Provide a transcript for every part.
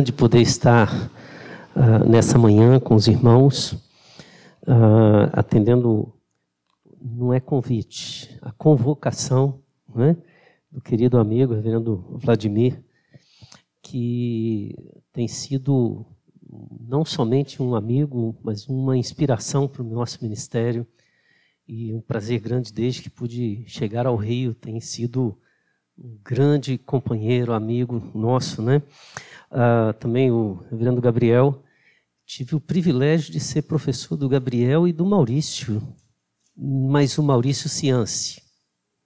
de poder estar uh, nessa manhã com os irmãos, uh, atendendo, não é convite, a convocação né, do querido amigo, reverendo Vladimir, que tem sido não somente um amigo, mas uma inspiração para o nosso ministério e um prazer grande desde que pude chegar ao Rio, tem sido um grande companheiro, amigo nosso, né? Uh, também o reverendo Gabriel. Tive o privilégio de ser professor do Gabriel e do Maurício, mas o Maurício Ciance.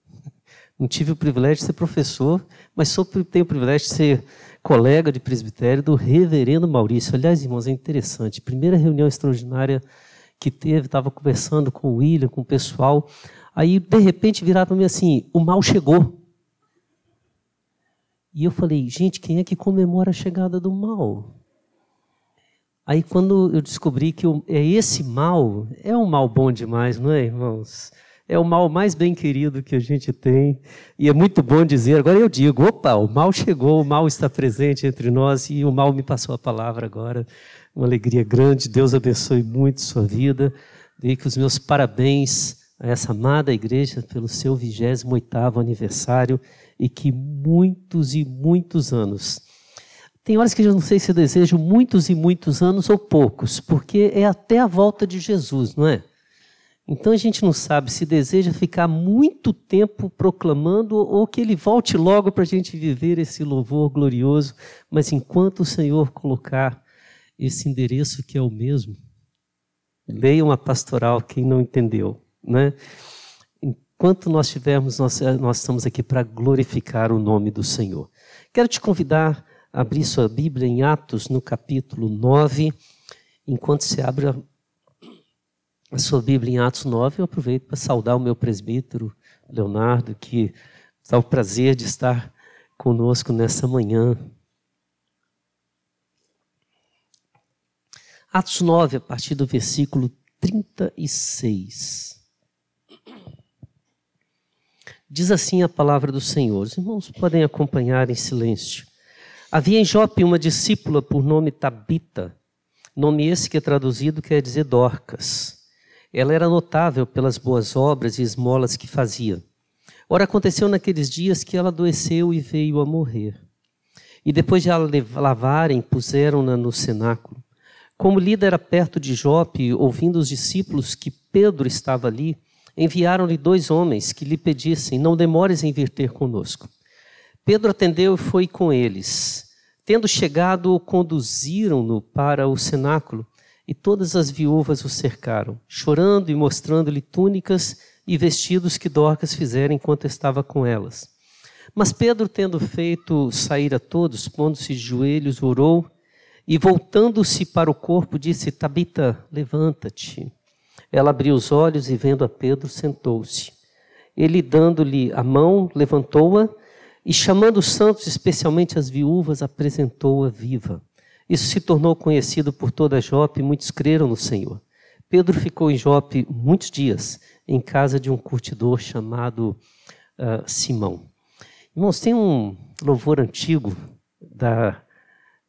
Não tive o privilégio de ser professor, mas sou, tenho o privilégio de ser colega de presbitério do reverendo Maurício. Aliás, irmãos, é interessante. Primeira reunião extraordinária que teve, estava conversando com o William, com o pessoal. Aí, de repente, viraram para mim assim: o mal chegou. E eu falei, gente, quem é que comemora a chegada do mal? Aí quando eu descobri que é esse mal, é um mal bom demais, não é, irmãos? É o mal mais bem querido que a gente tem. E é muito bom dizer, agora eu digo, opa, o mal chegou, o mal está presente entre nós e o mal me passou a palavra agora. Uma alegria grande, Deus abençoe muito sua vida. Dei que os meus parabéns a essa amada igreja pelo seu 28º aniversário e que muitos e muitos anos. Tem horas que eu não sei se eu desejo muitos e muitos anos ou poucos, porque é até a volta de Jesus, não é? Então a gente não sabe se deseja ficar muito tempo proclamando ou que ele volte logo para a gente viver esse louvor glorioso, mas enquanto o Senhor colocar esse endereço que é o mesmo, leia uma pastoral quem não entendeu, né? Enquanto nós tivermos, nós, eh, nós estamos aqui para glorificar o nome do Senhor. Quero te convidar a abrir sua Bíblia em Atos, no capítulo 9. Enquanto você abre a, a sua Bíblia em Atos 9, eu aproveito para saudar o meu presbítero, Leonardo, que dá o prazer de estar conosco nessa manhã. Atos 9, a partir do versículo 36. Diz assim a palavra do Senhor. Os irmãos podem acompanhar em silêncio. Havia em Jope uma discípula por nome Tabita, nome esse que é traduzido quer dizer Dorcas. Ela era notável pelas boas obras e esmolas que fazia. Ora, aconteceu naqueles dias que ela adoeceu e veio a morrer. E depois de a lavarem, puseram-na no cenáculo. Como Lida era perto de Jope, ouvindo os discípulos que Pedro estava ali, enviaram-lhe dois homens que lhe pedissem: Não demores em vir ter conosco. Pedro atendeu e foi com eles. Tendo chegado, conduziram-no para o cenáculo e todas as viúvas o cercaram, chorando e mostrando-lhe túnicas e vestidos que Dorcas fizera enquanto estava com elas. Mas Pedro, tendo feito sair a todos, pondo-se de joelhos, orou e, voltando-se para o corpo, disse: Tabita, levanta-te. Ela abriu os olhos e, vendo a Pedro, sentou-se. Ele, dando-lhe a mão, levantou-a e, chamando os santos, especialmente as viúvas, apresentou-a viva. Isso se tornou conhecido por toda Jope e muitos creram no Senhor. Pedro ficou em Jope muitos dias, em casa de um curtidor chamado uh, Simão. Irmãos, tem um louvor antigo da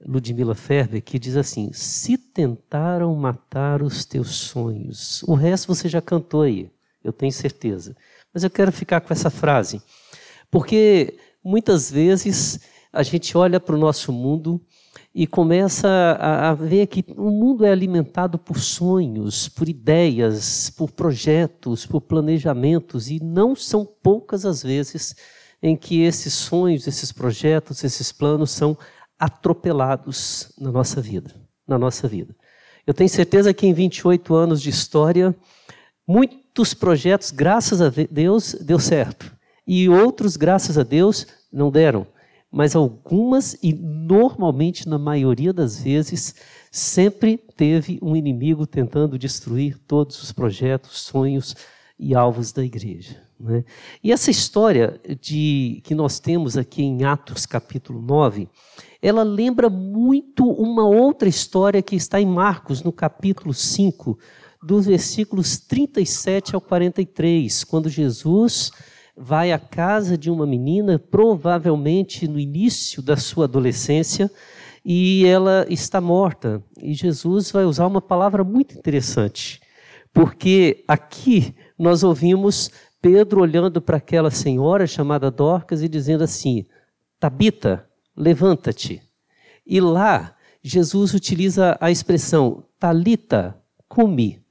Ludmila Ferber, que diz assim: Se tentaram matar os teus sonhos. O resto você já cantou aí, eu tenho certeza. Mas eu quero ficar com essa frase, porque muitas vezes a gente olha para o nosso mundo e começa a, a, ver que o mundo é alimentado por sonhos, por ideias, por projetos, por planejamentos, e não são poucas as vezes em que esses sonhos, esses projetos, esses planos são atropelados na nossa vida, na nossa vida. Eu tenho certeza que em 28 anos de história, muitos projetos, graças a Deus, deu certo. E outros, graças a Deus, não deram. Mas algumas, e normalmente na maioria das vezes, sempre teve um inimigo tentando destruir todos os projetos, sonhos e alvos da igreja. Né? E essa história de, que nós temos aqui em Atos capítulo 9, ela lembra muito uma outra história que está em Marcos, no capítulo 5, dos versículos 37 ao 43, quando Jesus vai à casa de uma menina, provavelmente no início da sua adolescência, e ela está morta. E Jesus vai usar uma palavra muito interessante, porque aqui nós ouvimos Pedro olhando para aquela senhora chamada Dorcas e dizendo assim: Tabita, levanta-te. E lá Jesus utiliza a expressão talita cumi.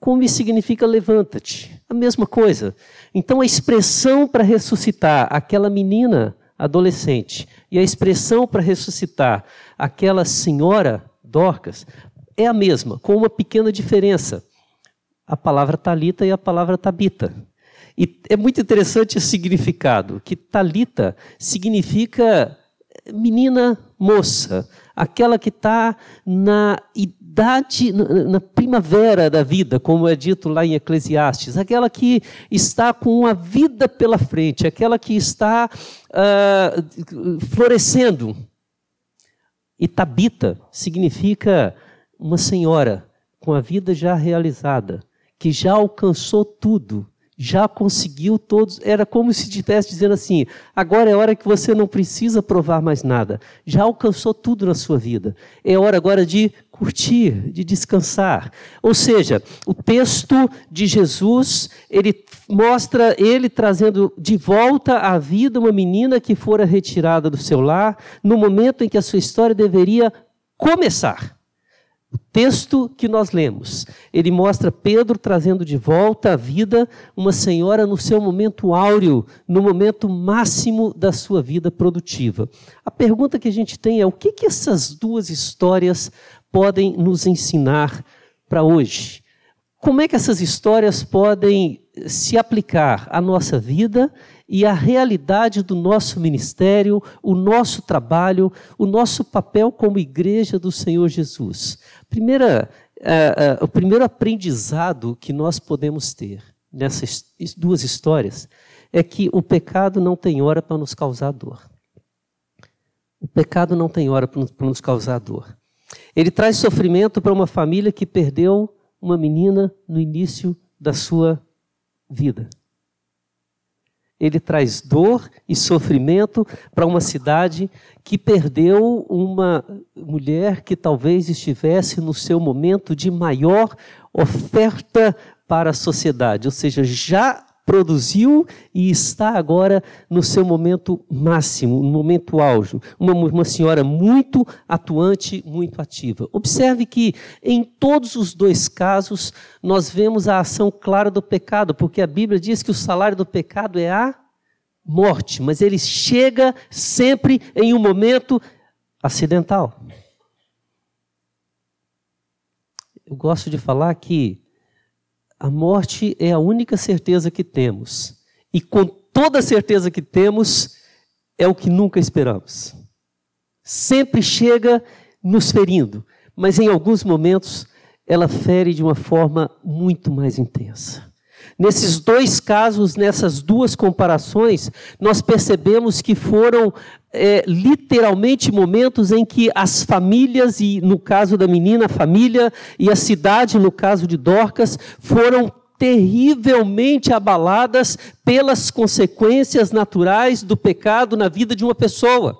Cumi significa levanta-te. A mesma coisa. Então a expressão para ressuscitar aquela menina adolescente e a expressão para ressuscitar aquela senhora Dorcas é a mesma, com uma pequena diferença. A palavra talita e a palavra tabita. E é muito interessante o significado, que talita significa menina moça, aquela que está na idade, na primavera da vida, como é dito lá em Eclesiastes, aquela que está com a vida pela frente, aquela que está uh, florescendo. E Tabita significa uma senhora com a vida já realizada, que já alcançou tudo já conseguiu todos. Era como se estivesse dizendo assim: agora é hora que você não precisa provar mais nada. Já alcançou tudo na sua vida. É hora agora de curtir, de descansar. Ou seja, o texto de Jesus, ele mostra ele trazendo de volta à vida uma menina que fora retirada do seu lar, no momento em que a sua história deveria começar. O texto que nós lemos, ele mostra Pedro trazendo de volta à vida uma senhora no seu momento áureo, no momento máximo da sua vida produtiva. A pergunta que a gente tem é: o que, que essas duas histórias podem nos ensinar para hoje? Como é que essas histórias podem se aplicar à nossa vida e à realidade do nosso ministério, o nosso trabalho, o nosso papel como igreja do Senhor Jesus? Primeira, uh, uh, o primeiro aprendizado que nós podemos ter nessas duas histórias é que o pecado não tem hora para nos causar dor. O pecado não tem hora para nos causar dor. Ele traz sofrimento para uma família que perdeu uma menina no início da sua vida. Ele traz dor e sofrimento para uma cidade que perdeu uma mulher que talvez estivesse no seu momento de maior oferta para a sociedade, ou seja, já produziu e está agora no seu momento máximo, no momento auge. Uma, uma senhora muito atuante, muito ativa. Observe que em todos os dois casos nós vemos a ação clara do pecado, porque a Bíblia diz que o salário do pecado é a morte, mas ele chega sempre em um momento acidental. Eu gosto de falar que a morte é a única certeza que temos. E com toda certeza que temos, é o que nunca esperamos. Sempre chega nos ferindo, mas em alguns momentos ela fere de uma forma muito mais intensa. Nesses dois casos, nessas duas comparações, nós percebemos que foram é, literalmente momentos em que as famílias, e no caso da menina, a família, e a cidade, no caso de Dorcas, foram terrivelmente abaladas pelas consequências naturais do pecado na vida de uma pessoa.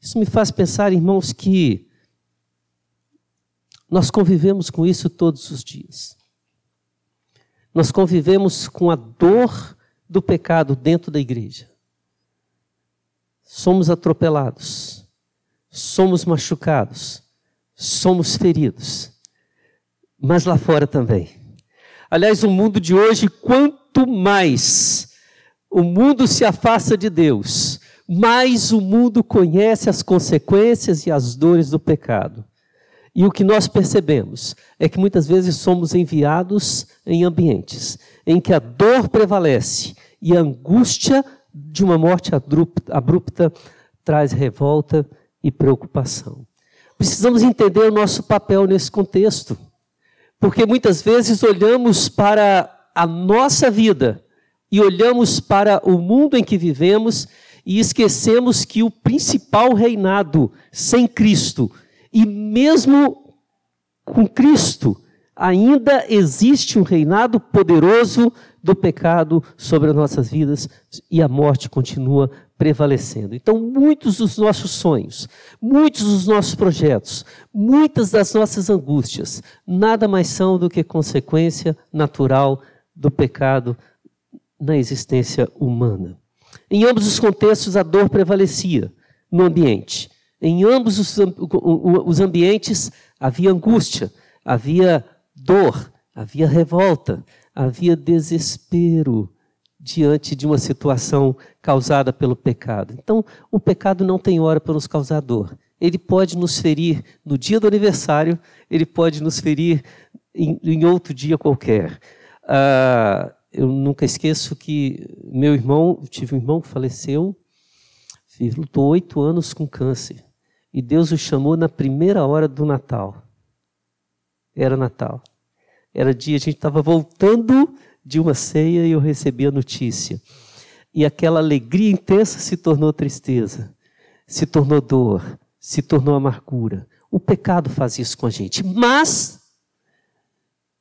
Isso me faz pensar, irmãos, que nós convivemos com isso todos os dias. Nós convivemos com a dor do pecado dentro da igreja. Somos atropelados, somos machucados, somos feridos, mas lá fora também. Aliás, o mundo de hoje, quanto mais o mundo se afasta de Deus, mais o mundo conhece as consequências e as dores do pecado. E o que nós percebemos é que muitas vezes somos enviados em ambientes em que a dor prevalece e a angústia de uma morte abrupta traz revolta e preocupação. Precisamos entender o nosso papel nesse contexto, porque muitas vezes olhamos para a nossa vida e olhamos para o mundo em que vivemos e esquecemos que o principal reinado sem Cristo e mesmo com Cristo, ainda existe um reinado poderoso do pecado sobre as nossas vidas e a morte continua prevalecendo. Então, muitos dos nossos sonhos, muitos dos nossos projetos, muitas das nossas angústias, nada mais são do que consequência natural do pecado na existência humana. Em ambos os contextos, a dor prevalecia no ambiente. Em ambos os, ambientes havia angústia, havia dor, havia revolta, havia desespero diante de uma situação causada pelo pecado. Então, o pecado não tem hora para nos causar dor. Ele pode nos ferir no dia do aniversário, ele pode nos ferir em, em outro dia qualquer. Ah, eu nunca esqueço que meu irmão, tive um irmão que faleceu, lutou oito anos com câncer. E Deus o chamou na primeira hora do Natal. Era Natal. Era dia, a gente estava voltando de uma ceia e eu recebi a notícia. E aquela alegria intensa se tornou tristeza, se tornou dor, se tornou amargura. O pecado faz isso com a gente. Mas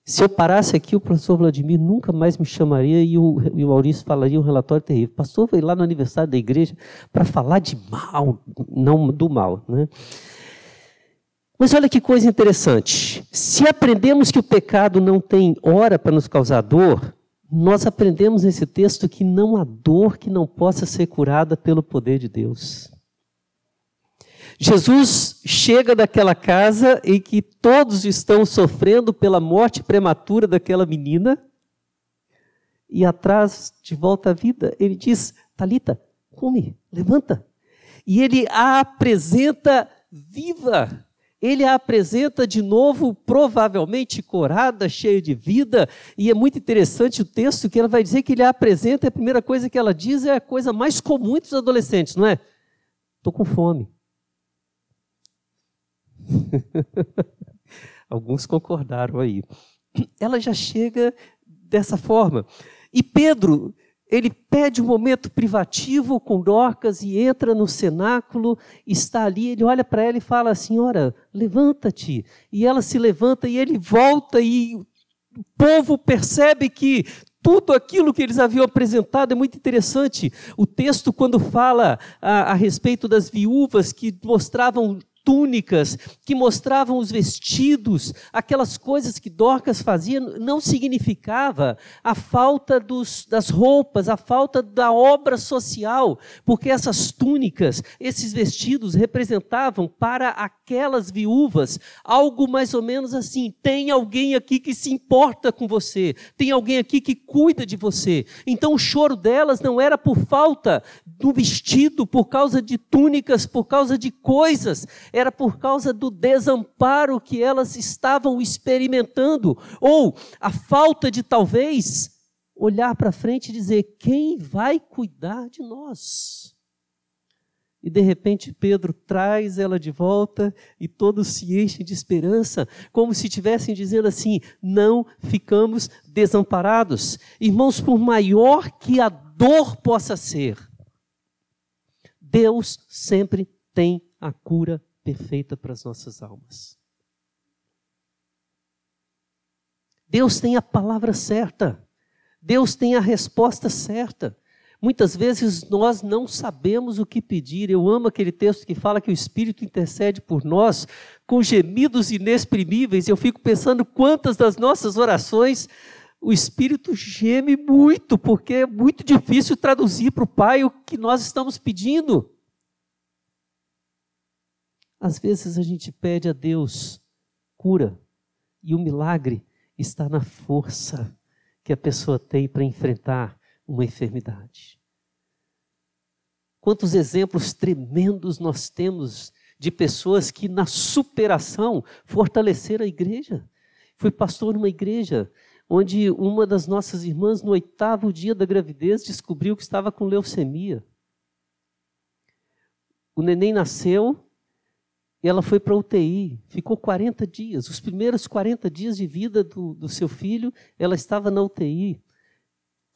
se eu parasse aqui, o professor Vladimir nunca mais me chamaria e o, e o Maurício falaria um relatório terrível. O pastor veio lá no aniversário da igreja para falar de mal, não do mal. Né? Mas olha que coisa interessante. Se aprendemos que o pecado não tem hora para nos causar dor, nós aprendemos nesse texto que não há dor que não possa ser curada pelo poder de Deus. Jesus chega daquela casa em que todos estão sofrendo pela morte prematura daquela menina e atrás de volta à vida, ele diz: Talita, come, levanta. E ele a apresenta viva. Ele a apresenta de novo, provavelmente corada, cheia de vida, e é muito interessante o texto que ela vai dizer que ele a apresenta, e a primeira coisa que ela diz é a coisa mais comum dos adolescentes, não é? Estou com fome. Alguns concordaram aí. Ela já chega dessa forma. E Pedro, ele pede um momento privativo com Dorcas e entra no cenáculo, está ali, ele olha para ela e fala: Senhora, levanta-te. E ela se levanta e ele volta, e o povo percebe que tudo aquilo que eles haviam apresentado é muito interessante. O texto, quando fala a, a respeito das viúvas que mostravam túnicas que mostravam os vestidos, aquelas coisas que Dorcas fazia, não significava a falta dos, das roupas, a falta da obra social, porque essas túnicas, esses vestidos representavam para aquelas viúvas algo mais ou menos assim: tem alguém aqui que se importa com você, tem alguém aqui que cuida de você. Então o choro delas não era por falta do vestido, por causa de túnicas, por causa de coisas era por causa do desamparo que elas estavam experimentando, ou a falta de talvez olhar para frente e dizer: quem vai cuidar de nós? E de repente Pedro traz ela de volta e todos se enchem de esperança, como se estivessem dizendo assim: não ficamos desamparados. Irmãos, por maior que a dor possa ser, Deus sempre tem a cura perfeita para as nossas almas. Deus tem a palavra certa. Deus tem a resposta certa. Muitas vezes nós não sabemos o que pedir. Eu amo aquele texto que fala que o Espírito intercede por nós com gemidos inexprimíveis. Eu fico pensando quantas das nossas orações o Espírito geme muito, porque é muito difícil traduzir para o Pai o que nós estamos pedindo. Às vezes a gente pede a Deus cura e o milagre está na força que a pessoa tem para enfrentar uma enfermidade. Quantos exemplos tremendos nós temos de pessoas que, na superação, fortaleceram a igreja. Fui pastor numa igreja onde uma das nossas irmãs, no oitavo dia da gravidez, descobriu que estava com leucemia. O neném nasceu, ela foi para UTI, ficou 40 dias. Os primeiros 40 dias de vida do, do seu filho, ela estava na UTI.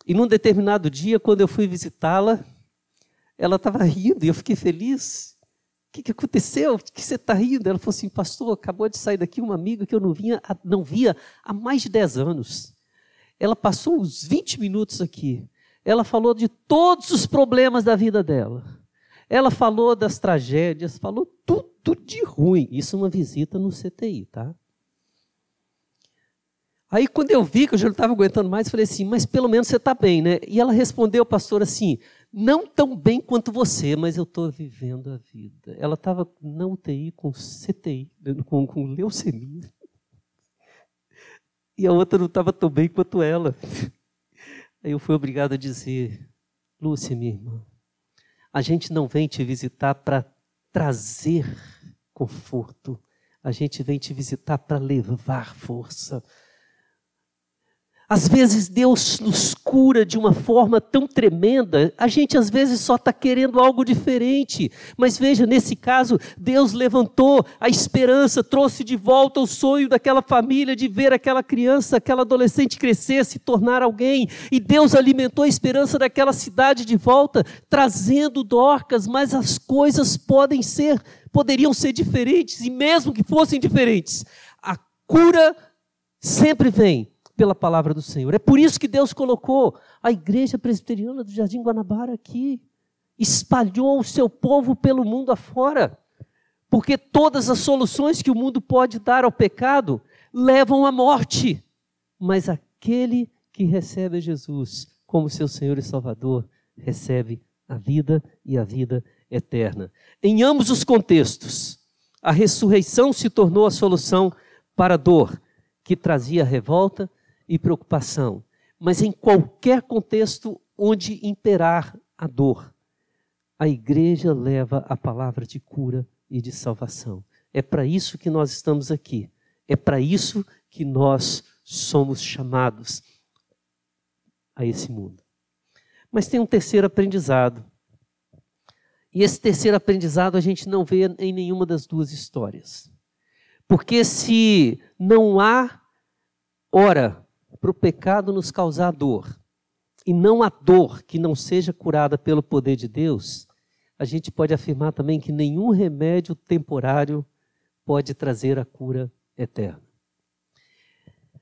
E num determinado dia, quando eu fui visitá-la, ela estava rindo e eu fiquei feliz. O que, que aconteceu? Por que você está rindo? Ela falou assim, pastor, acabou de sair daqui uma amiga que eu não, vinha, não via há mais de 10 anos. ela passou uns 20 minutos aqui. Ela falou de todos os problemas da vida dela. Ela falou das tragédias, falou tudo de ruim. Isso é uma visita no CTI, tá? Aí quando eu vi que eu já não estava aguentando mais, falei assim, mas pelo menos você está bem, né? E ela respondeu, pastor, assim, não tão bem quanto você, mas eu estou vivendo a vida. Ela estava na UTI com CTI, com, com leucemia. E a outra não estava tão bem quanto ela. Aí eu fui obrigado a dizer, Lúcia, minha irmã, a gente não vem te visitar para trazer conforto, a gente vem te visitar para levar força, às vezes Deus nos cura de uma forma tão tremenda, a gente às vezes só está querendo algo diferente. Mas veja, nesse caso, Deus levantou a esperança, trouxe de volta o sonho daquela família de ver aquela criança, aquela adolescente crescer, se tornar alguém. E Deus alimentou a esperança daquela cidade de volta, trazendo Dorcas, mas as coisas podem ser, poderiam ser diferentes, e mesmo que fossem diferentes, a cura sempre vem pela palavra do Senhor. É por isso que Deus colocou a igreja presbiteriana do Jardim Guanabara aqui. Espalhou o seu povo pelo mundo afora. Porque todas as soluções que o mundo pode dar ao pecado levam à morte. Mas aquele que recebe Jesus como seu Senhor e Salvador recebe a vida e a vida eterna. Em ambos os contextos, a ressurreição se tornou a solução para a dor que trazia revolta e preocupação, mas em qualquer contexto onde imperar a dor, a igreja leva a palavra de cura e de salvação. É para isso que nós estamos aqui. É para isso que nós somos chamados a esse mundo. Mas tem um terceiro aprendizado. E esse terceiro aprendizado a gente não vê em nenhuma das duas histórias. Porque se não há hora para o pecado nos causar dor, e não a dor que não seja curada pelo poder de Deus, a gente pode afirmar também que nenhum remédio temporário pode trazer a cura eterna.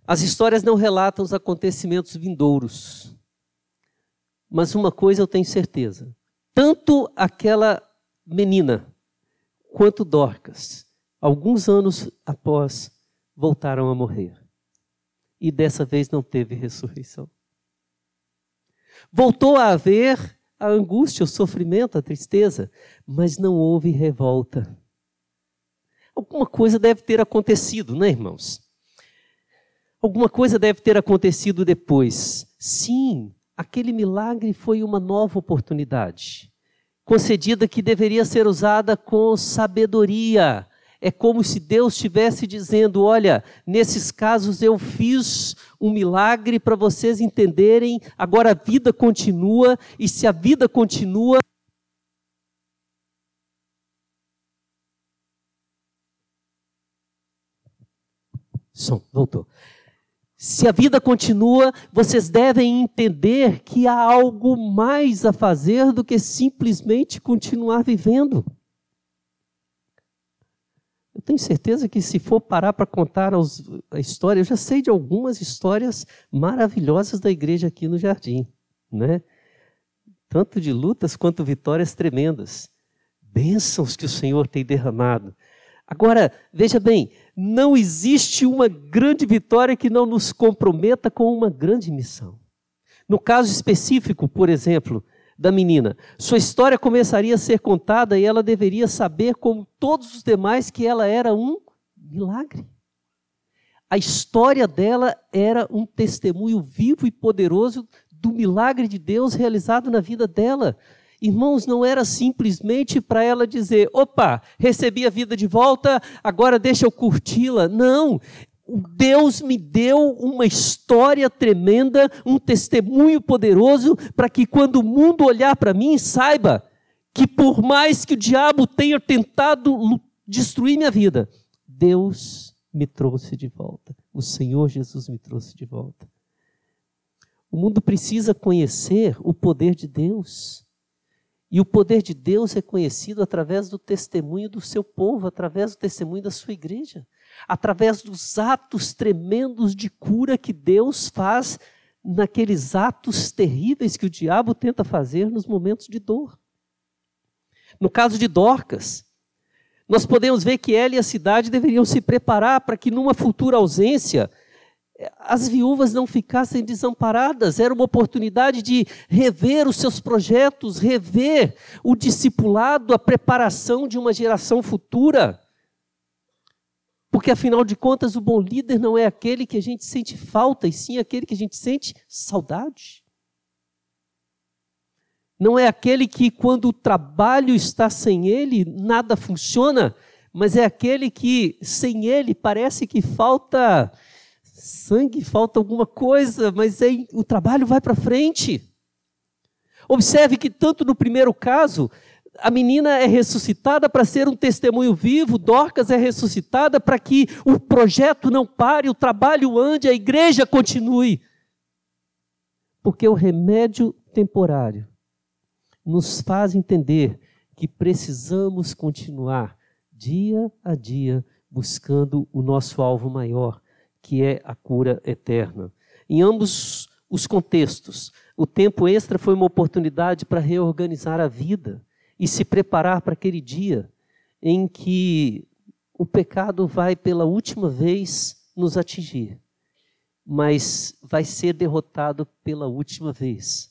As histórias não relatam os acontecimentos vindouros, mas uma coisa eu tenho certeza: tanto aquela menina quanto Dorcas, alguns anos após, voltaram a morrer e dessa vez não teve ressurreição. Voltou a haver a angústia, o sofrimento, a tristeza, mas não houve revolta. Alguma coisa deve ter acontecido, né, irmãos? Alguma coisa deve ter acontecido depois. Sim, aquele milagre foi uma nova oportunidade, concedida que deveria ser usada com sabedoria, é como se Deus estivesse dizendo: olha, nesses casos eu fiz um milagre para vocês entenderem, agora a vida continua, e se a vida continua. Som, voltou. Se a vida continua, vocês devem entender que há algo mais a fazer do que simplesmente continuar vivendo. Eu tenho certeza que se for parar para contar a história, eu já sei de algumas histórias maravilhosas da igreja aqui no jardim, né? Tanto de lutas quanto vitórias tremendas. Bênçãos que o Senhor tem derramado. Agora, veja bem, não existe uma grande vitória que não nos comprometa com uma grande missão. No caso específico, por exemplo, da menina. Sua história começaria a ser contada e ela deveria saber, como todos os demais, que ela era um milagre. A história dela era um testemunho vivo e poderoso do milagre de Deus realizado na vida dela. Irmãos, não era simplesmente para ela dizer: opa, recebi a vida de volta, agora deixa eu curti-la. Não, Deus me deu uma história tremenda, um testemunho poderoso, para que quando o mundo olhar para mim, saiba que por mais que o diabo tenha tentado destruir minha vida, Deus me trouxe de volta. O Senhor Jesus me trouxe de volta. O mundo precisa conhecer o poder de Deus. E o poder de Deus é conhecido através do testemunho do seu povo, através do testemunho da sua igreja através dos atos tremendos de cura que Deus faz naqueles atos terríveis que o diabo tenta fazer nos momentos de dor. No caso de Dorcas, nós podemos ver que ela e a cidade deveriam se preparar para que, numa futura ausência, as viúvas não ficassem desamparadas. Era uma oportunidade de rever os seus projetos, rever o discipulado, a preparação de uma geração futura. Porque, afinal de contas, o bom líder não é aquele que a gente sente falta, e sim aquele que a gente sente saudade. Não é aquele que, quando o trabalho está sem ele, nada funciona, mas é aquele que, sem ele, parece que falta sangue, falta alguma coisa, mas aí o trabalho vai para frente. Observe que, tanto no primeiro caso, a menina é ressuscitada para ser um testemunho vivo, Dorcas é ressuscitada para que o projeto não pare, o trabalho ande, a igreja continue. Porque o remédio temporário nos faz entender que precisamos continuar dia a dia buscando o nosso alvo maior, que é a cura eterna. Em ambos os contextos, o tempo extra foi uma oportunidade para reorganizar a vida e se preparar para aquele dia em que o pecado vai pela última vez nos atingir, mas vai ser derrotado pela última vez,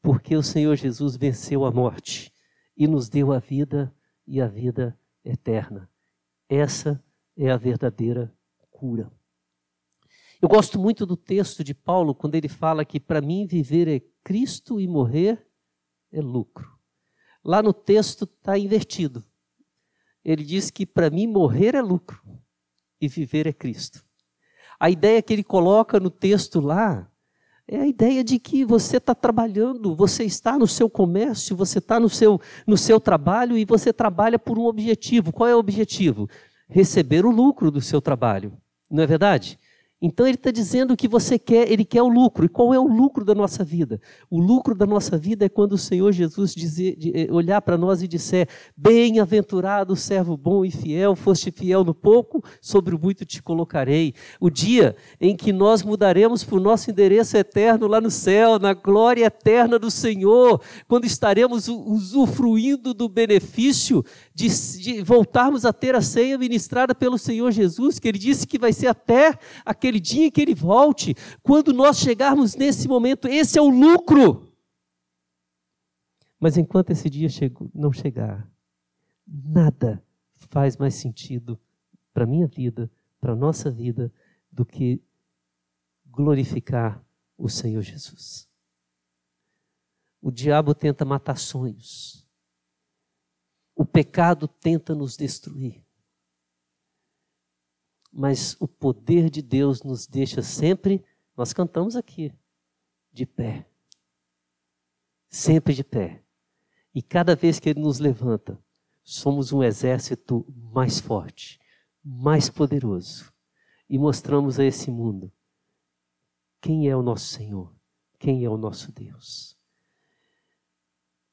porque o Senhor Jesus venceu a morte e nos deu a vida e a vida eterna. Essa é a verdadeira cura. Eu gosto muito do texto de Paulo quando ele fala que para mim viver é Cristo e morrer é lucro. Lá no texto está invertido. Ele diz que para mim morrer é lucro e viver é Cristo. A ideia que ele coloca no texto lá é a ideia de que você está trabalhando, você está no seu comércio, você está no seu, no seu trabalho e você trabalha por um objetivo. Qual é o objetivo? Receber o lucro do seu trabalho. Não é verdade? Então ele está dizendo que você quer, ele quer o lucro. E qual é o lucro da nossa vida? O lucro da nossa vida é quando o Senhor Jesus dizer, eh, olhar para nós e disser: Bem-aventurado, servo bom e fiel, foste fiel no pouco, sobre o muito te colocarei. O dia em que nós mudaremos para o nosso endereço eterno lá no céu, na glória eterna do Senhor, quando estaremos usufruindo do benefício de, de voltarmos a ter a ceia ministrada pelo Senhor Jesus, que ele disse que vai ser até aquele dia em que ele volte. Quando nós chegarmos nesse momento, esse é o lucro. Mas enquanto esse dia não chegar, nada faz mais sentido para a minha vida, para a nossa vida, do que glorificar o Senhor Jesus. O diabo tenta matar sonhos. O pecado tenta nos destruir. Mas o poder de Deus nos deixa sempre, nós cantamos aqui, de pé. Sempre de pé. E cada vez que Ele nos levanta, somos um exército mais forte, mais poderoso. E mostramos a esse mundo quem é o nosso Senhor, quem é o nosso Deus.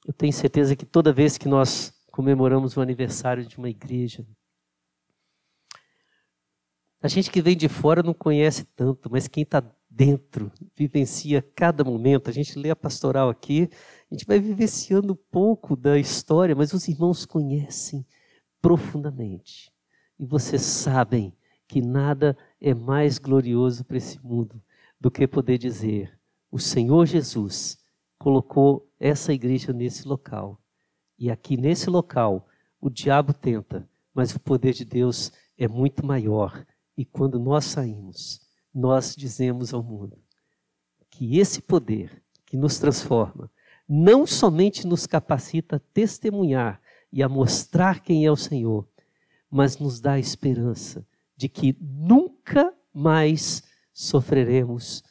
Eu tenho certeza que toda vez que nós comemoramos o aniversário de uma igreja. A gente que vem de fora não conhece tanto, mas quem está dentro vivencia cada momento. A gente lê a pastoral aqui, a gente vai vivenciando um pouco da história, mas os irmãos conhecem profundamente. E vocês sabem que nada é mais glorioso para esse mundo do que poder dizer: o Senhor Jesus colocou essa igreja nesse local e aqui nesse local, o diabo tenta, mas o poder de Deus é muito maior. E quando nós saímos, nós dizemos ao mundo que esse poder que nos transforma não somente nos capacita a testemunhar e a mostrar quem é o Senhor, mas nos dá a esperança de que nunca mais sofreremos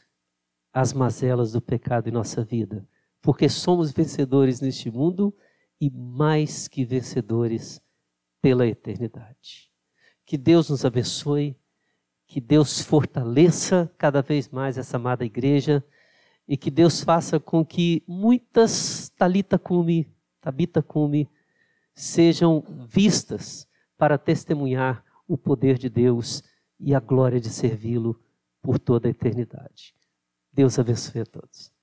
as mazelas do pecado em nossa vida, porque somos vencedores neste mundo e mais que vencedores pela eternidade. Que Deus nos abençoe, que Deus fortaleça cada vez mais essa amada igreja e que Deus faça com que muitas talita cume, tabita cume, sejam vistas para testemunhar o poder de Deus e a glória de servi-lo por toda a eternidade. Deus abençoe a todos.